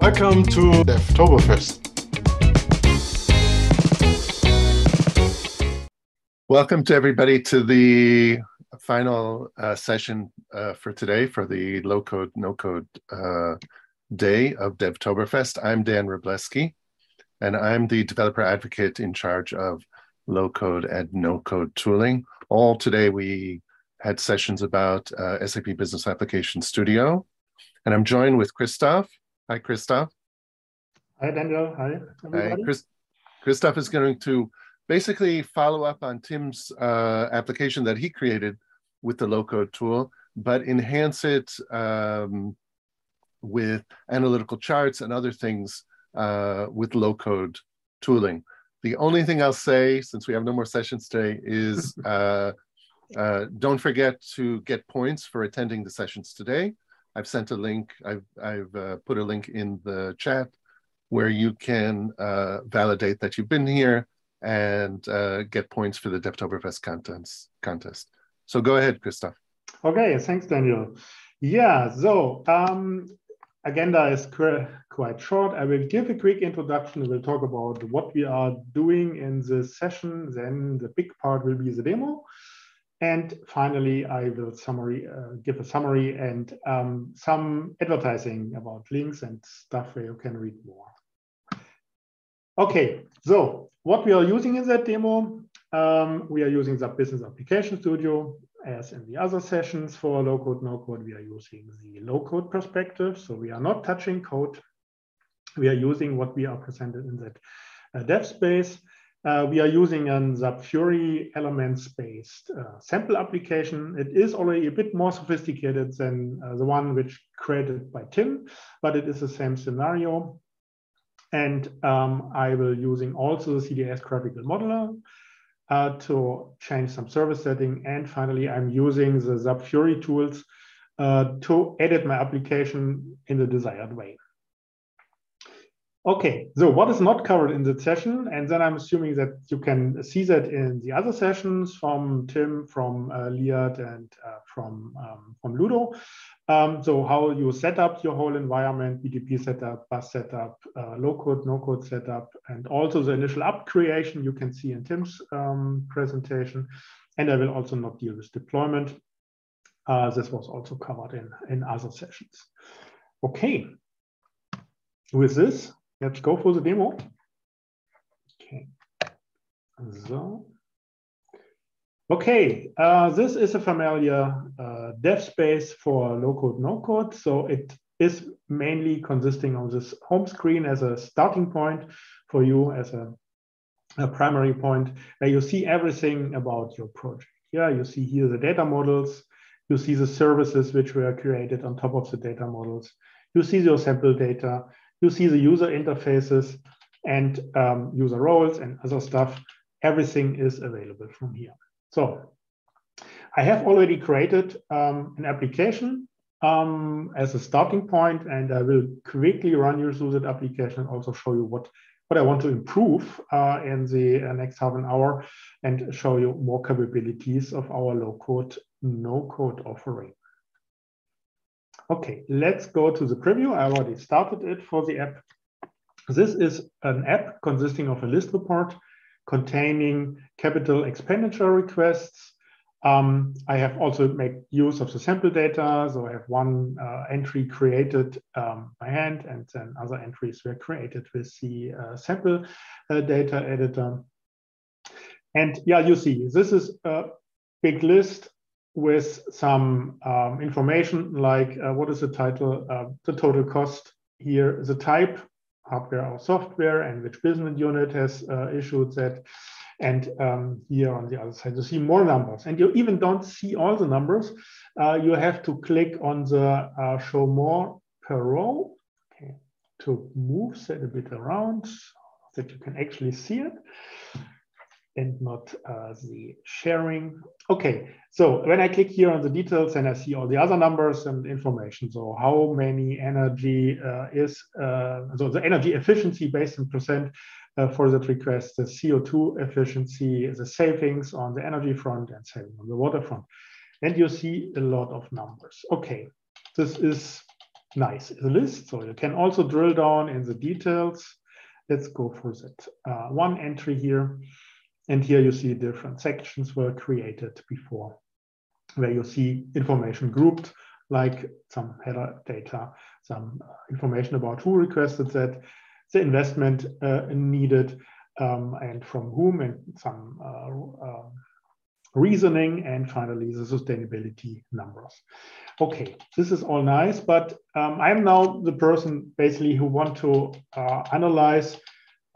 Welcome to Devtoberfest. Welcome to everybody to the final uh, session uh, for today for the low code, no code uh, day of Devtoberfest. I'm Dan Wroblewski, and I'm the developer advocate in charge of low code and no code tooling. All today we had sessions about uh, SAP Business Application Studio, and I'm joined with Christoph. Hi, Christoph. Hi, Daniel. Hi, everybody. Hi, Chris, Christoph is going to basically follow up on Tim's uh, application that he created with the low code tool, but enhance it um, with analytical charts and other things uh, with low code tooling. The only thing I'll say, since we have no more sessions today, is uh, uh, don't forget to get points for attending the sessions today. I've sent a link, I've, I've uh, put a link in the chat where you can uh, validate that you've been here and uh, get points for the Devtoberfest contents, contest. So go ahead, Christoph. Okay, thanks, Daniel. Yeah, so um, agenda is quite short. I will give a quick introduction. We'll talk about what we are doing in this session. Then the big part will be the demo. And finally, I will summary, uh, give a summary and um, some advertising about links and stuff where you can read more. Okay, so what we are using in that demo, um, we are using the Business Application Studio as in the other sessions for low code, no code, we are using the low code perspective. So we are not touching code. We are using what we are presented in that uh, dev space. Uh, we are using a Fiori elements-based uh, sample application. It is already a bit more sophisticated than uh, the one which created by Tim, but it is the same scenario. And um, I will using also the CDS graphical modeler uh, to change some service setting. And finally, I'm using the Fiori tools uh, to edit my application in the desired way. Okay, so what is not covered in the session? And then I'm assuming that you can see that in the other sessions from Tim, from uh, Liat, and uh, from, um, from Ludo. Um, so how you set up your whole environment, BTP setup, BAS setup, uh, low code, no code setup, and also the initial app creation you can see in Tim's um, presentation. And I will also not deal with deployment. Uh, this was also covered in, in other sessions. Okay, with this, Let's go for the demo. Okay. So, okay, uh, this is a familiar uh, dev space for low code, no code. So it is mainly consisting of this home screen as a starting point for you as a, a primary point where you see everything about your project. Yeah, you see here the data models, you see the services which were created on top of the data models. You see your sample data, you see the user interfaces and um, user roles and other stuff. Everything is available from here. So I have already created um, an application um, as a starting point, and I will quickly run you through that application and also show you what, what I want to improve uh, in the uh, next half an hour and show you more capabilities of our low code, no code offering. Okay, let's go to the preview. I already started it for the app. This is an app consisting of a list report containing capital expenditure requests. Um, I have also made use of the sample data. So I have one uh, entry created um, by hand and then other entries were created with the uh, sample uh, data editor. And yeah, you see, this is a big list with some um, information like uh, what is the title, uh, the total cost here, the type, hardware or software, and which business unit has uh, issued that. And um, here on the other side, you see more numbers. And you even don't see all the numbers. Uh, you have to click on the uh, show more per row okay, to move that a bit around so that you can actually see it and not uh, the sharing. Okay, so when I click here on the details and I see all the other numbers and information. So how many energy uh, is, uh, so the energy efficiency based in percent uh, for that request, the CO2 efficiency, the savings on the energy front and saving on the water front. And you see a lot of numbers. Okay, this is nice the list. So you can also drill down in the details. Let's go for that uh, one entry here. And here you see different sections were created before where you see information grouped like some header data, some uh, information about who requested that, the investment uh, needed, um, and from whom, and some uh, um, reasoning, and finally the sustainability numbers. Okay, this is all nice, but um, I'm now the person basically who want to uh, analyze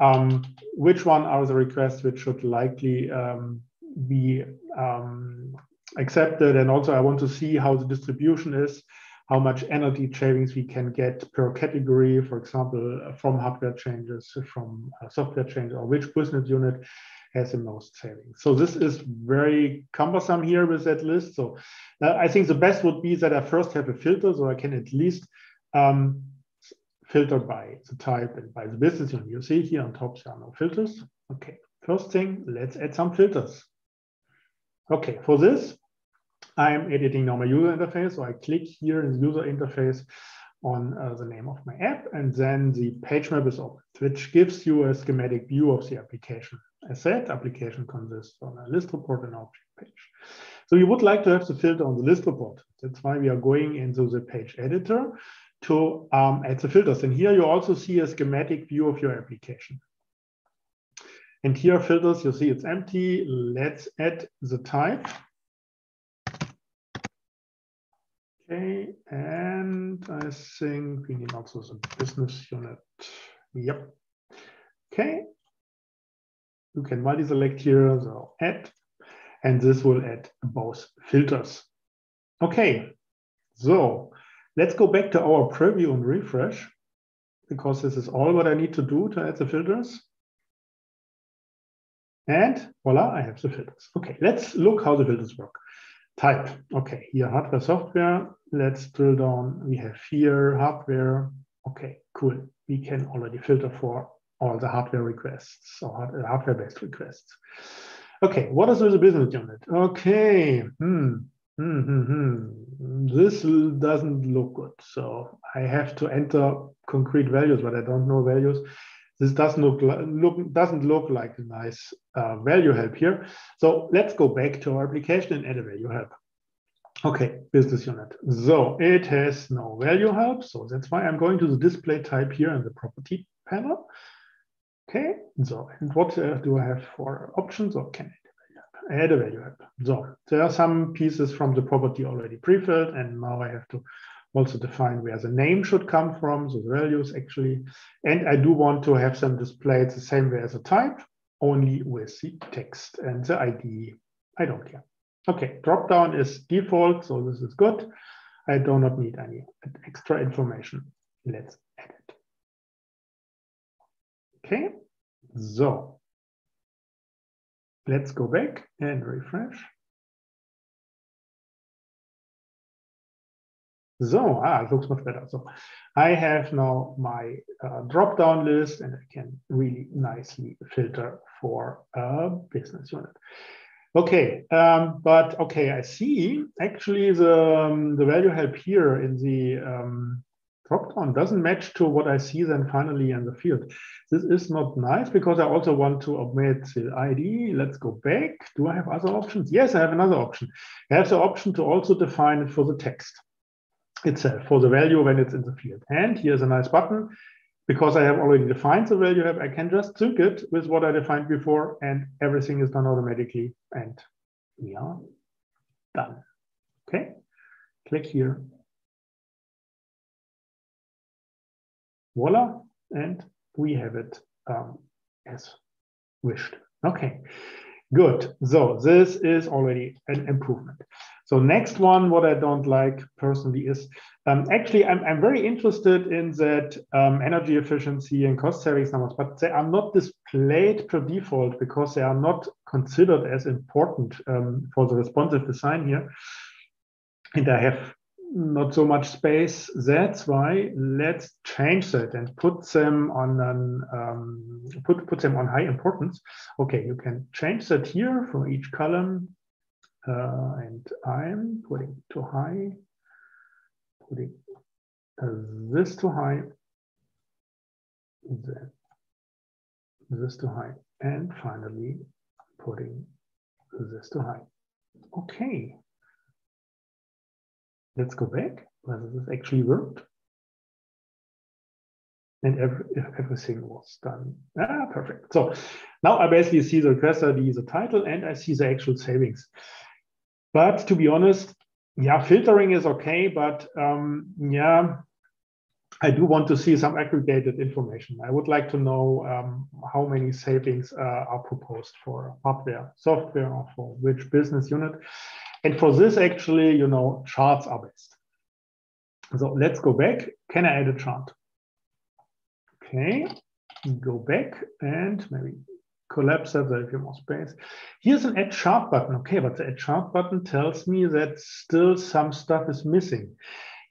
um, which one are the requests which should likely um, be um, accepted. And also I want to see how the distribution is, how much energy savings we can get per category, for example, from hardware changes, from uh, software changes, or which business unit has the most savings. So this is very cumbersome here with that list. So uh, I think the best would be that I first have a filter so I can at least um, filter by the type and by the business unit. You see here on top there are no filters. Okay, first thing, let's add some filters. Okay, for this, I'm editing now my user interface. So I click here in the user interface on uh, the name of my app, and then the page map is open, which gives you a schematic view of the application. As said, application consists on a list report and object page. So you would like to have the filter on the list report. That's why we are going into the page editor to um, add the filters. And here you also see a schematic view of your application. And here filters, you see it's empty. Let's add the type. Okay, and I think we need also some business unit. Yep. Okay. You can multi-select here, so add, and this will add both filters. Okay, so let's go back to our preview and refresh because this is all what I need to do to add the filters. And voila, I have the filters. Okay, let's look how the filters work. Type. Okay, here hardware, software. Let's drill down. We have here hardware. Okay, cool. We can already filter for all the hardware requests or hardware-based requests. Okay, what is with the business unit? Okay, hmm. Hmm, hmm, hmm. This doesn't look good. So I have to enter concrete values, but I don't know values this doesn't look, look doesn't look like a nice uh, value help here. So let's go back to our application and add a value help. Okay, business unit. So it has no value help. So that's why I'm going to the display type here in the property panel. Okay, so and what uh, do I have for options or can I add a value help? So there are some pieces from the property already pre-filled and now I have to also define where the name should come from, so the values actually. And I do want to have them displayed the same way as a type, only with the text and the ID. I don't care. Okay, dropdown is default, so this is good. I do not need any extra information. Let's edit. Okay, so let's go back and refresh. So, ah, it looks much better. So I have now my uh, drop-down list and I can really nicely filter for a business unit. Okay, um, but okay, I see actually the, um, the value help here in the um, dropdown doesn't match to what I see then finally in the field. This is not nice because I also want to omit the ID. Let's go back. Do I have other options? Yes, I have another option. I have the option to also define it for the text itself for the value when it's in the field. And here's a nice button. Because I have already defined the value I can just sync it with what I defined before and everything is done automatically and we are done. Okay, click here. Voila, and we have it um, as wished. Okay, good. So this is already an improvement. So next one, what I don't like personally is um, actually I'm, I'm very interested in that um, energy efficiency and cost savings numbers, but they are not displayed per default because they are not considered as important um, for the responsive design here. And I have not so much space. That's why let's change that and put them on an, um, put put them on high importance. Okay, you can change that here for each column uh, and I'm putting to high, putting this too high, then this too high, and finally putting this too high. Okay. Let's go back whether this actually worked. And every, everything was done. Ah, perfect. So now I basically see the request ID, the title, and I see the actual savings. But to be honest, yeah, filtering is okay, but um, yeah, I do want to see some aggregated information. I would like to know um, how many savings uh, are proposed for hardware, software, or for which business unit. And for this, actually, you know, charts are best. So let's go back. Can I add a chart? Okay, go back and maybe collapse that, a few more space. Here's an add chart button. Okay, but the add chart button tells me that still some stuff is missing.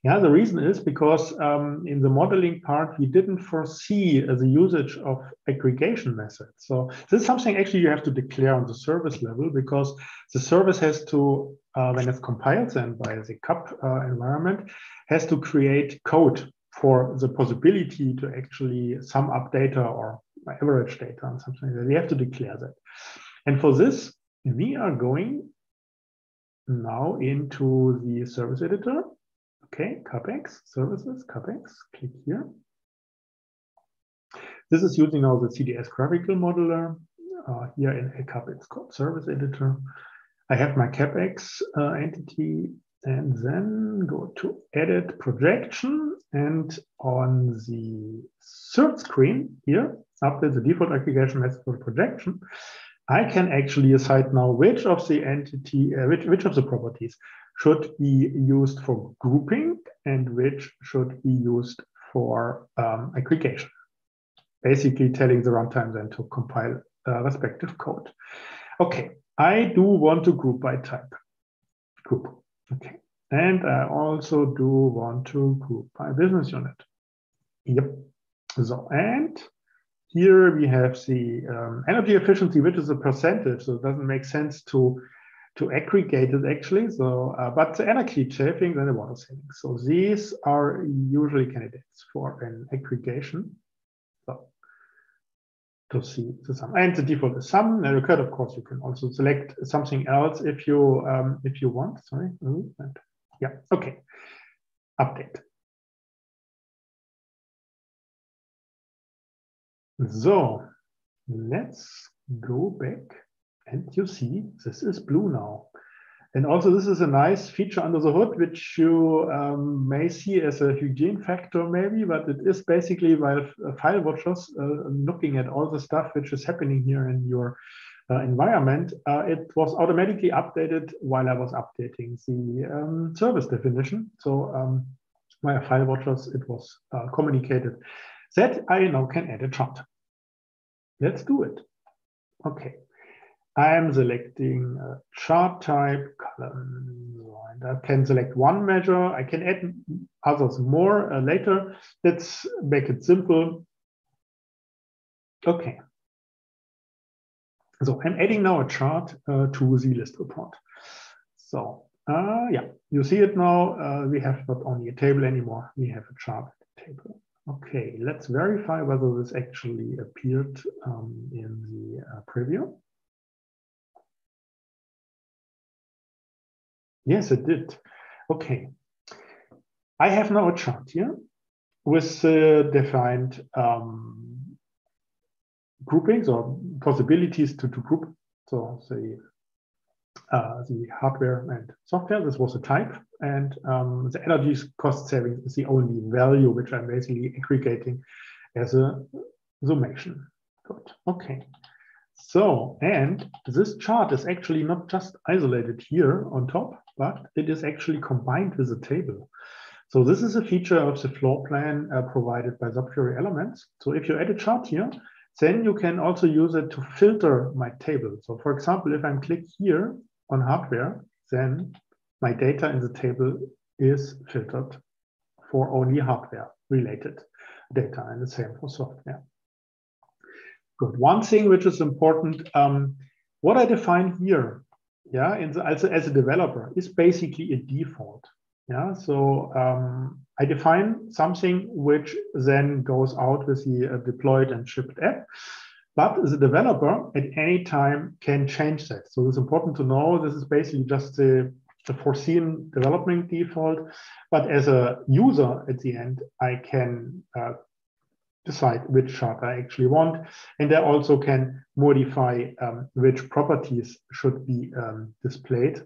Yeah, the reason is because um, in the modeling part, we didn't foresee uh, the usage of aggregation methods. So this is something actually you have to declare on the service level because the service has to, uh, when it's compiled then by the CAP uh, environment, has to create code for the possibility to actually sum up data or average data and something like that. We have to declare that. And for this, we are going now into the service editor Okay, CAPEX, services, CAPEX, click here. This is using now the CDS graphical modeler. Uh, here in ACAP, it's called service editor. I have my CAPEX uh, entity and then go to edit projection and on the third screen here, after the default aggregation method for projection, I can actually assign now which of the entity, uh, which, which of the properties should be used for grouping and which should be used for um, aggregation. Basically telling the runtime then to compile uh, respective code. Okay, I do want to group by type. Group, okay. And I also do want to group by business unit. Yep. So, and here we have the um, energy efficiency, which is a percentage. So it doesn't make sense to to aggregate it actually. So, uh, but the energy savings and the water savings. So these are usually candidates for an aggregation. To see the sum and the default is sum. And could, of course, you can also select something else if you um, if you want. Sorry. Yeah. Okay. Update. So let's go back and you see, this is blue now. And also this is a nice feature under the hood, which you um, may see as a hygiene factor maybe, but it is basically while uh, file watchers uh, looking at all the stuff which is happening here in your uh, environment, uh, it was automatically updated while I was updating the um, service definition. So um, via file watchers, it was uh, communicated that I now can add a chart. Let's do it. Okay. I'm selecting a chart type column. And I can select one measure. I can add others more uh, later. Let's make it simple. Okay. So I'm adding now a chart uh, to the list report. So uh, yeah, you see it now. Uh, we have not only a table anymore, we have a chart table. Okay, let's verify whether this actually appeared um, in the uh, preview. Yes, it did. Okay. I have now a chart here with uh, defined um, groupings or possibilities to, to group. So the, uh, the hardware and software, this was a type. And um, the energy cost savings is the only value which I'm basically aggregating as a summation. Good. Okay. So, and this chart is actually not just isolated here on top, but it is actually combined with a table. So this is a feature of the floor plan uh, provided by SAP Fiori elements. So if you add a chart here, then you can also use it to filter my table. So for example, if I'm click here on hardware, then my data in the table is filtered for only hardware related data and the same for software. Good. One thing which is important, um, what I define here yeah, and as, a, as a developer is basically a default. Yeah, so um, I define something which then goes out with the uh, deployed and shipped app. But the developer at any time can change that. So it's important to know this is basically just the, the foreseen development default. But as a user at the end, I can uh, decide which chart I actually want. And I also can modify um, which properties should be um, displayed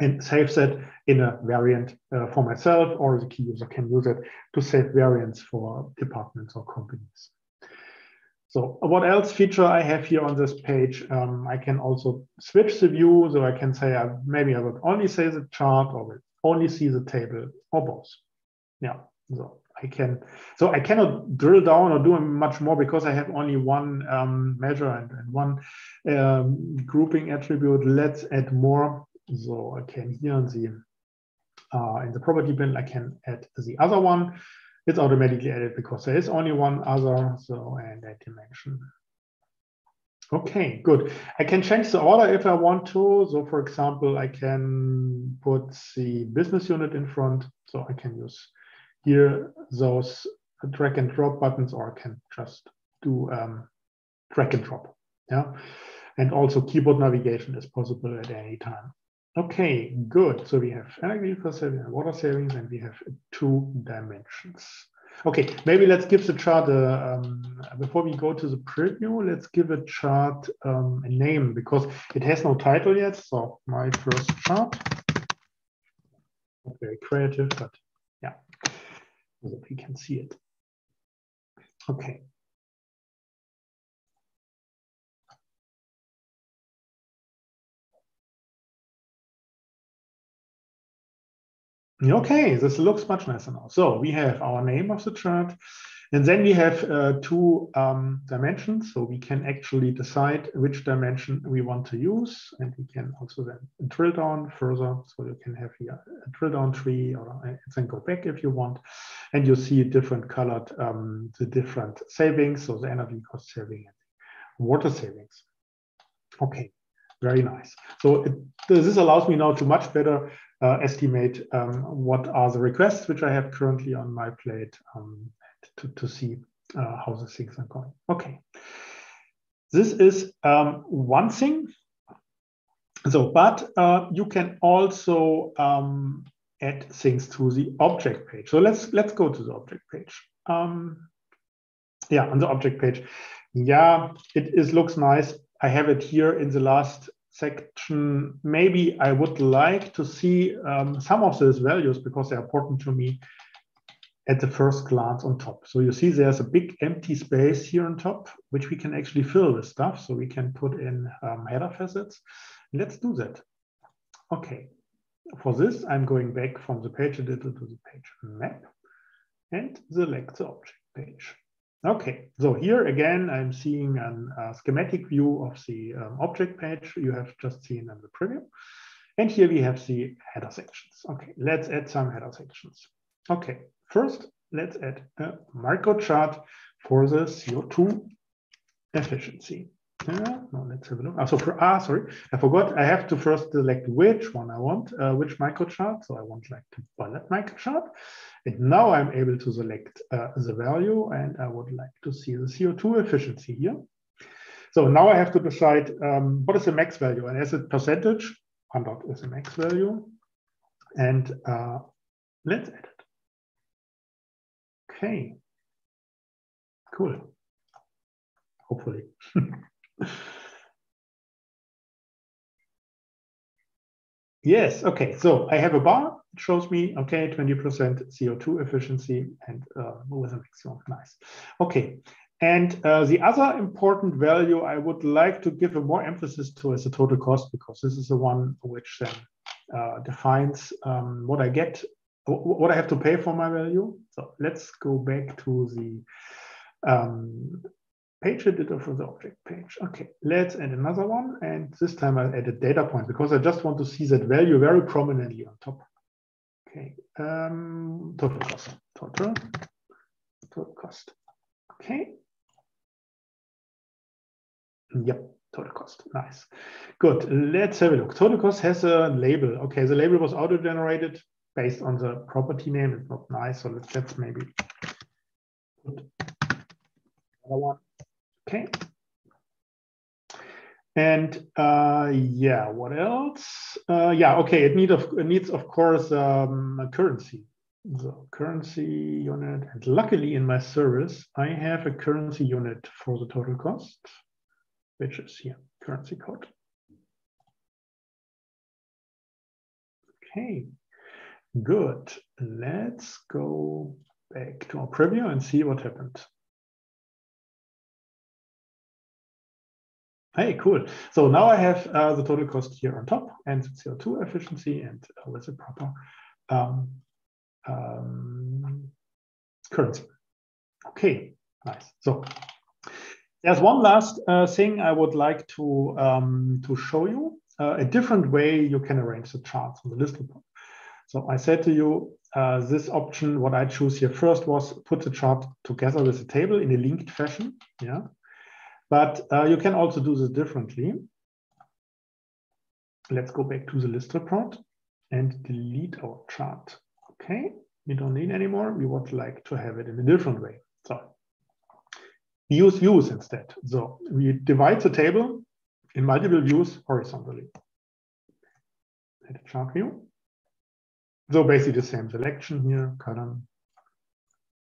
and save that in a variant uh, for myself or the key user can use it to save variants for departments or companies. So what else feature I have here on this page? Um, I can also switch the view. So I can say uh, maybe I would only see the chart or only see the table or both. Yeah, so I can, so I cannot drill down or do much more because I have only one um, measure and, and one um, grouping attribute. Let's add more. So I can here in the, uh, in the property bin, I can add the other one it's automatically added because there is only one other, so and that dimension. Okay, good. I can change the order if I want to. So for example, I can put the business unit in front. So I can use here those drag and drop buttons, or can just do um, drag and drop. Yeah. And also keyboard navigation is possible at any time. Okay, good. So we have energy saving and water savings, and we have two dimensions. Okay, maybe let's give the chart a, um, before we go to the preview, let's give a chart um, a name because it has no title yet. So my first chart, very creative, but so we can see it. Okay. Okay, this looks much nicer now. So we have our name of the chart, and then we have uh, two um, dimensions. So we can actually decide which dimension we want to use, and we can also then drill down further. So you can have here a drill down tree, or then go back if you want, and you see different colored um, the different savings, so the energy cost saving and water savings. Okay, very nice. So it, this allows me now to much better uh, estimate um, what are the requests which I have currently on my plate um, to, to see uh, how the things are going. Okay. This is um, one thing. So, but uh, you can also um, add things to the object page. So let's let's go to the object page. Um, yeah, on the object page. Yeah, it is looks nice. I have it here in the last section, maybe I would like to see um, some of those values because they're important to me at the first glance on top. So you see there's a big empty space here on top, which we can actually fill with stuff. So we can put in um, header facets. Let's do that. Okay, for this, I'm going back from the page editor to the page map and select the object page. Okay, so here again, I'm seeing a schematic view of the um, object page you have just seen in the preview. And here we have the header sections. Okay, let's add some header sections. Okay, first, let's add a micro chart for the CO2 efficiency. Yeah, no, let's have a look. Ah, so for, ah, sorry, I forgot. I have to first select which one I want, uh, which microchart. So I want like to bullet microchart. And now I'm able to select uh, the value and I would like to see the CO2 efficiency here. So now I have to decide um, what is the max value and as a percentage, 100 is the max value. And uh, let's add. Okay, cool, hopefully. yes, okay, so I have a bar, it shows me, okay, 20% CO2 efficiency and uh, with a maximum, nice. Okay, and uh, the other important value I would like to give a more emphasis to is the total cost, because this is the one which then uh, defines um, what I get, what I have to pay for my value. So let's go back to the um, page editor for the object page. Okay, let's add another one. And this time I add a data point because I just want to see that value very prominently on top. Okay, um, total cost, total, total cost. Okay. Yep, total cost, nice. Good, let's have a look. Total cost has a label. Okay, the label was auto-generated. Based on the property name. It's not nice, so let's, maybe put another one. Okay. And uh, yeah, what else? Uh, yeah, okay. It, need of, it needs, of course, um, a currency. The currency unit. And luckily, in my service, I have a currency unit for the total cost, which is here, currency code. Okay, good. Let's go back to our preview and see what happened. Hey, cool. So now I have uh, the total cost here on top and CO2 efficiency and uh, with a proper um, um, currency. Okay, nice. So there's one last uh, thing I would like to, um, to show you, uh, a different way you can arrange the charts on the list report. So I said to you, uh, this option, what I choose here first was put the chart together with the table in a linked fashion. Yeah. But uh, you can also do this differently. Let's go back to the list report and delete our chart. Okay, we don't need anymore. We would like to have it in a different way. So we use views instead. So we divide the table in multiple views horizontally. Add a chart view. So basically the same selection here, column,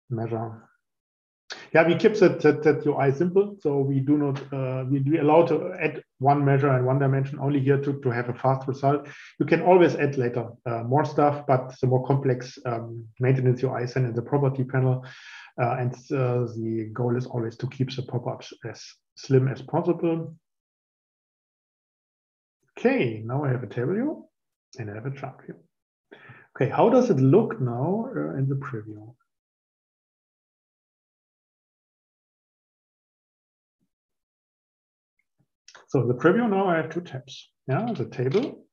measure, yeah, we keep that, that, that UI simple. So we do not, uh, we, we allow to add one measure and one dimension only here to, to have a fast result. You can always add later uh, more stuff, but the more complex um, maintenance UI send in the property panel. Uh, and uh, the goal is always to keep the pop-ups as slim as possible. Okay, now I have a table view and I have a chart view. Okay, how does it look now uh, in the preview? So the preview now I have two tabs, yeah, the table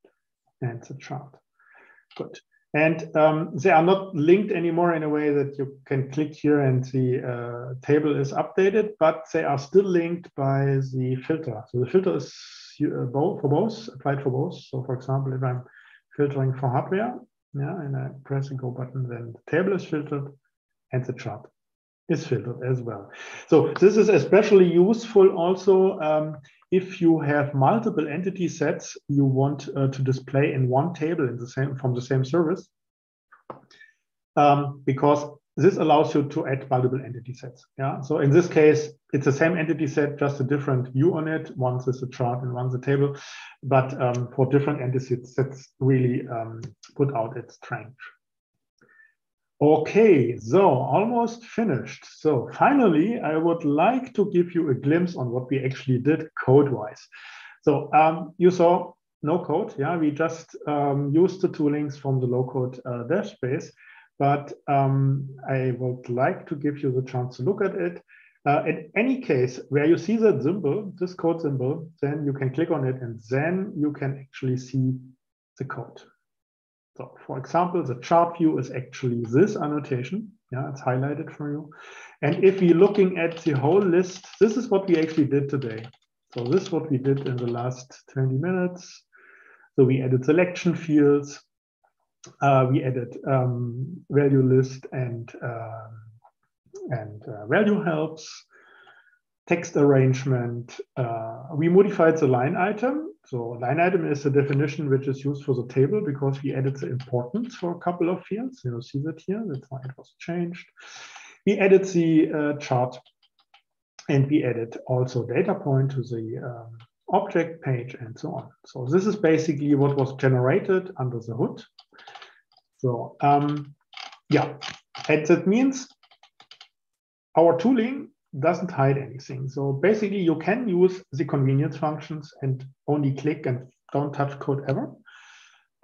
and the chart. Good. And um, they are not linked anymore in a way that you can click here and the uh, table is updated, but they are still linked by the filter. So the filter is uh, both for both, applied for both. So for example, if I'm filtering for hardware, yeah, and I press the go button, then the table is filtered and the chart is filtered as well. So this is especially useful also um, if you have multiple entity sets you want uh, to display in one table in the same from the same service, um, because this allows you to add multiple entity sets. Yeah. So in this case, it's the same entity set, just a different view on it. Once is a chart and one's a table, but um, for different entity sets, really um, put out its strength. Okay, so almost finished. So finally, I would like to give you a glimpse on what we actually did code-wise. So um, you saw no code. Yeah, we just um, used the toolings from the low-code uh, dev space. But um, I would like to give you the chance to look at it. Uh, in any case, where you see that symbol, this code symbol, then you can click on it and then you can actually see the code. So for example, the chart view is actually this annotation. Yeah, it's highlighted for you. And if we're looking at the whole list, this is what we actually did today. So this is what we did in the last 20 minutes. So we added selection fields, uh, we added um, value list and, uh, and uh, value helps, text arrangement. Uh, we modified the line item so line item is a definition which is used for the table because we added the importance for a couple of fields. You see that here, that's why it was changed. We added the uh, chart and we added also data point to the um, object page and so on. So this is basically what was generated under the hood. So um, yeah, and that means our tooling doesn't hide anything. So basically you can use the convenience functions and only click and don't touch code ever.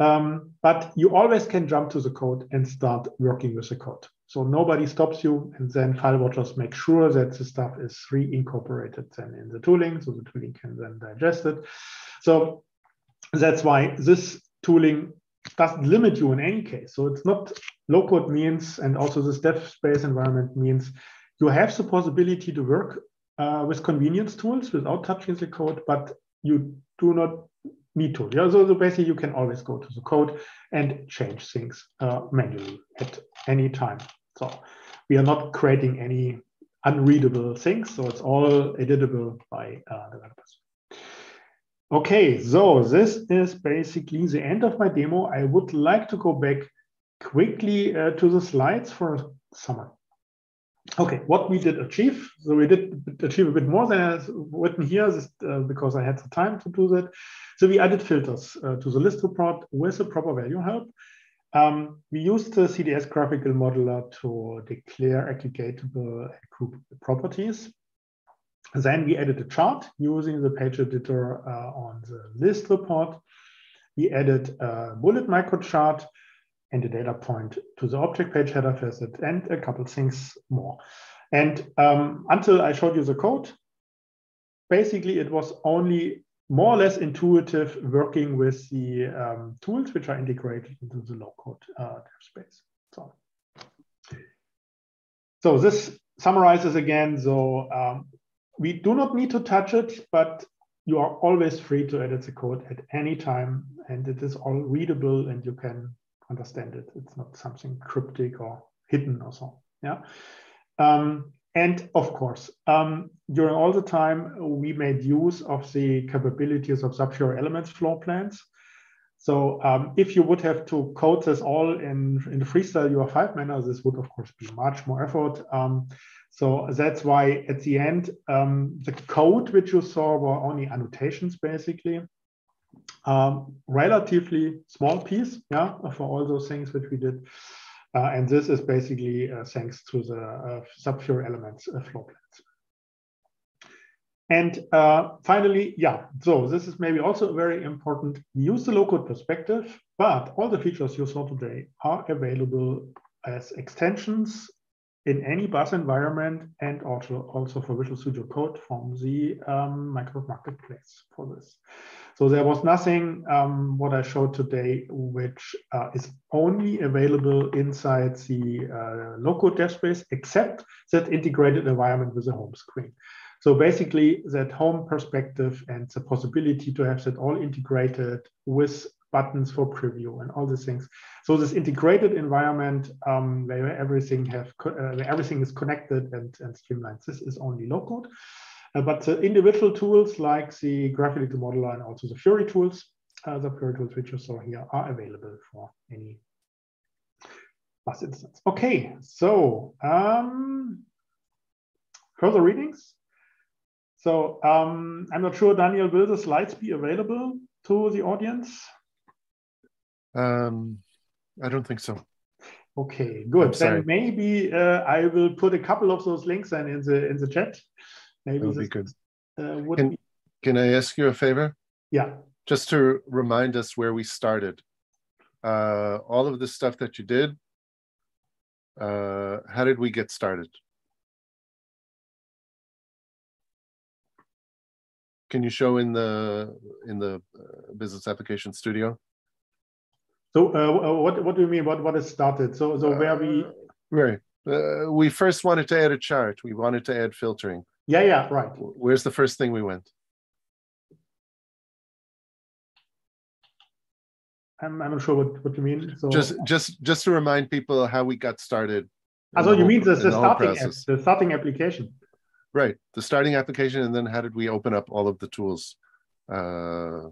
Um, but you always can jump to the code and start working with the code. So nobody stops you and then file watchers make sure that the stuff is reincorporated then in the tooling so the tooling can then digest it. So that's why this tooling doesn't limit you in any case. So it's not low code means, and also this dev space environment means you have the possibility to work uh, with convenience tools without touching the code, but you do not need to. Yeah, so, so basically you can always go to the code and change things uh, manually at any time. So we are not creating any unreadable things, so it's all editable by uh, developers. Okay, so this is basically the end of my demo. I would like to go back quickly uh, to the slides for a summary. Okay, what we did achieve. So we did achieve a bit more than I've written here this, uh, because I had the time to do that. So we added filters uh, to the list report with a proper value help. Um, we used the CDS graphical modeler to declare aggregatable group properties. Then we added a chart using the page editor uh, on the list report. We added a bullet microchart and a data point to the object page header facet and a couple things more. And um, until I showed you the code, basically it was only more or less intuitive working with the um, tools which are integrated into the low-code uh, space. So, so this summarizes again. So um, we do not need to touch it, but you are always free to edit the code at any time, and it is all readable, and you can understand it. It's not something cryptic or hidden or so. Yeah. Um, and of course, um, during all the time, we made use of the capabilities of SAP Fiori Elements floor plans. So um, if you would have to code this all in, in the freestyle UI5 manner, this would of course be much more effort. Um, so that's why at the end, um, the code which you saw were only annotations basically. Um, relatively small piece, yeah, for all those things which we did. Uh, and this is basically uh, thanks to the uh, SAP Fiori elements uh, floor plans. And uh, finally, yeah, so this is maybe also very important. Use the low-code perspective, but all the features you saw today are available as extensions in any BAS environment and also, also for Visual Studio Code from the um, Microsoft Marketplace for this. So there was nothing um, what I showed today which uh, is only available inside the uh, local dev space, except that integrated environment with a home screen. So basically that home perspective and the possibility to have that all integrated with buttons for preview and all these things. So this integrated environment um, where everything have uh, where everything is connected and, and streamlined. This is only low code. Uh, but the individual tools like the Graphical Modeler and also the Fiori tools, uh, the Fiori tools which you saw here are available for any BAS instance. Okay, so um, further readings. So um, I'm not sure, Daniel, will the slides be available to the audience? Um, I don't think so. Okay, good. Then maybe uh, I will put a couple of those links then in the in the chat. Maybe that would be good. Uh, would can, be... can I ask you a favor? Yeah. Just to remind us where we started. Uh, all of the stuff that you did. Uh, how did we get started? Can you show in the in the uh, business application studio? So uh, what what do you mean? What what is started? So so where we uh, right. Uh, we first wanted to add a chart. We wanted to add filtering. Yeah, yeah, right. Where's the first thing we went? I'm, I'm not sure what, what you mean. So just just just to remind people how we got started. Ah, so you mean the, the starting app, the starting application? Right, the starting application, and then how did we open up all of the tools? Uh,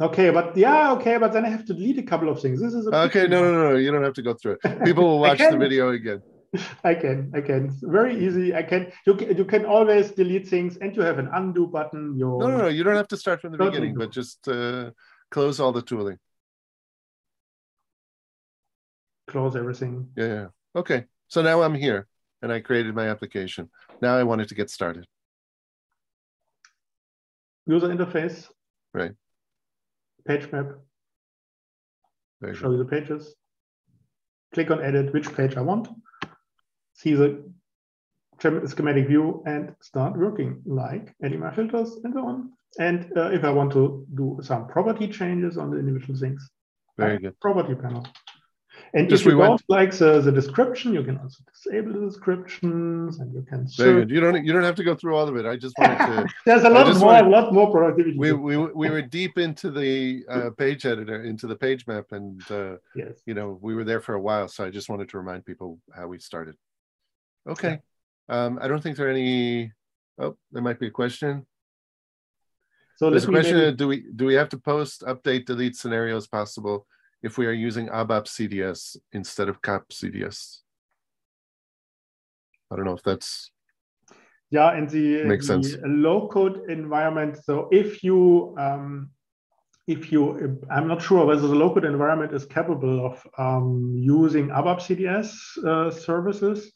Okay, but yeah, okay, but then I have to delete a couple of things. This is okay. No, no, no, no. You don't have to go through it. People will watch the video again. I can, I can. It's very easy. I can. You can, you can always delete things, and you have an undo button. You no, no, no. You don't have to start from the beginning, undo. but just uh, close all the tooling. Close everything. Yeah, yeah. Okay. So now I'm here, and I created my application. Now I wanted to get started. User interface. Right page map, Very show good. you the pages, click on edit which page I want, see the schematic view and start working like adding my filters and so on. And uh, if I want to do some property changes on the individual things, very good property panel. And Just if you we don't like the, the description, you can also disable the descriptions and you can Very search. good. You don't you don't have to go through all of it. I just wanted to There's a lot more, wanted- a lot more productivity. we we we were deep into the uh, page editor, into the page map, and uh, yes. you know we were there for a while. So I just wanted to remind people how we started. Okay. Um, I don't think there are any. Oh, there might be a question. So There's a question: maybe- Do we do we have to post, update, delete scenarios possible if we are using ABAP CDS instead of CAP CDS? I don't know if that's Yeah, and the, Makes the sense. low code environment. So if you um, if you, I'm not sure whether the low code environment is capable of um, using ABAP CDS uh, services.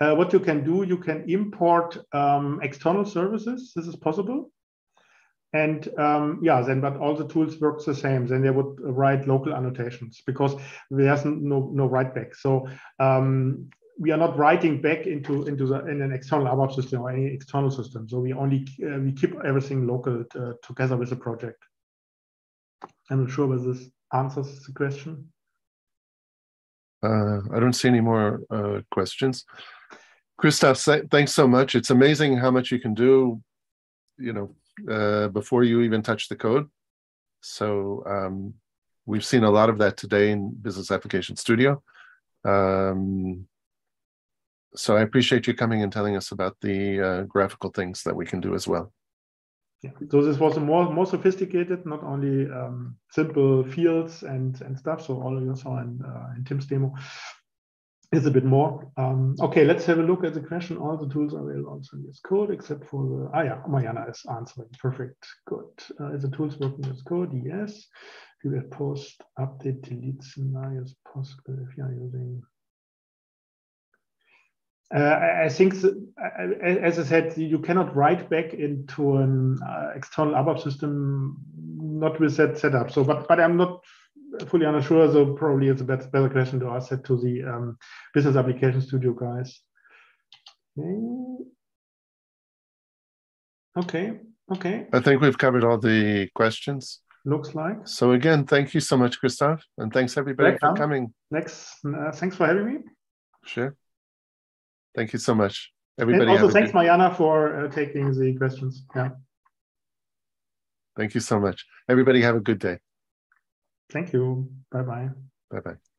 Uh, what you can do, you can import um, external services. This is possible. And um, yeah, then but all the tools work the same. Then they would write local annotations because there's no no write back. So um, we are not writing back into into the in an external ABAP system or any external system. So we only uh, we keep everything local uh, together with the project. I'm not sure whether this answers the question. Uh, I don't see any more uh, questions. Christoph, thanks so much. It's amazing how much you can do, you know, uh, before you even touch the code. So um, we've seen a lot of that today in Business Application Studio. Um, so I appreciate you coming and telling us about the uh, graphical things that we can do as well. Yeah. So this was a more more sophisticated, not only um, simple fields and and stuff. So all of you saw in, uh, in Tim's demo is a bit more. Um, okay, let's have a look at the question. All the tools are available also in this code except for the ah yeah, Mariana is answering. Perfect. Good. Uh, is the tools working with code? Yes. We have post, update, delete scenarios possible if you are using uh, I think, the, as I said, you cannot write back into an uh, external ABAP system not with that setup. So, but but I'm not fully unsure. So probably it's a better, better question to ask that to the um, Business Application Studio guys. Okay. Okay. I think we've covered all the questions. Looks like. So again, thank you so much, Christoph, and thanks everybody for coming. Next, uh, thanks for having me. Sure. Thank you so much. And Everybody also thanks, Mariana, for uh, taking the questions. Yeah. Thank you so much. Everybody have a good day. Thank you. Bye bye. Bye bye.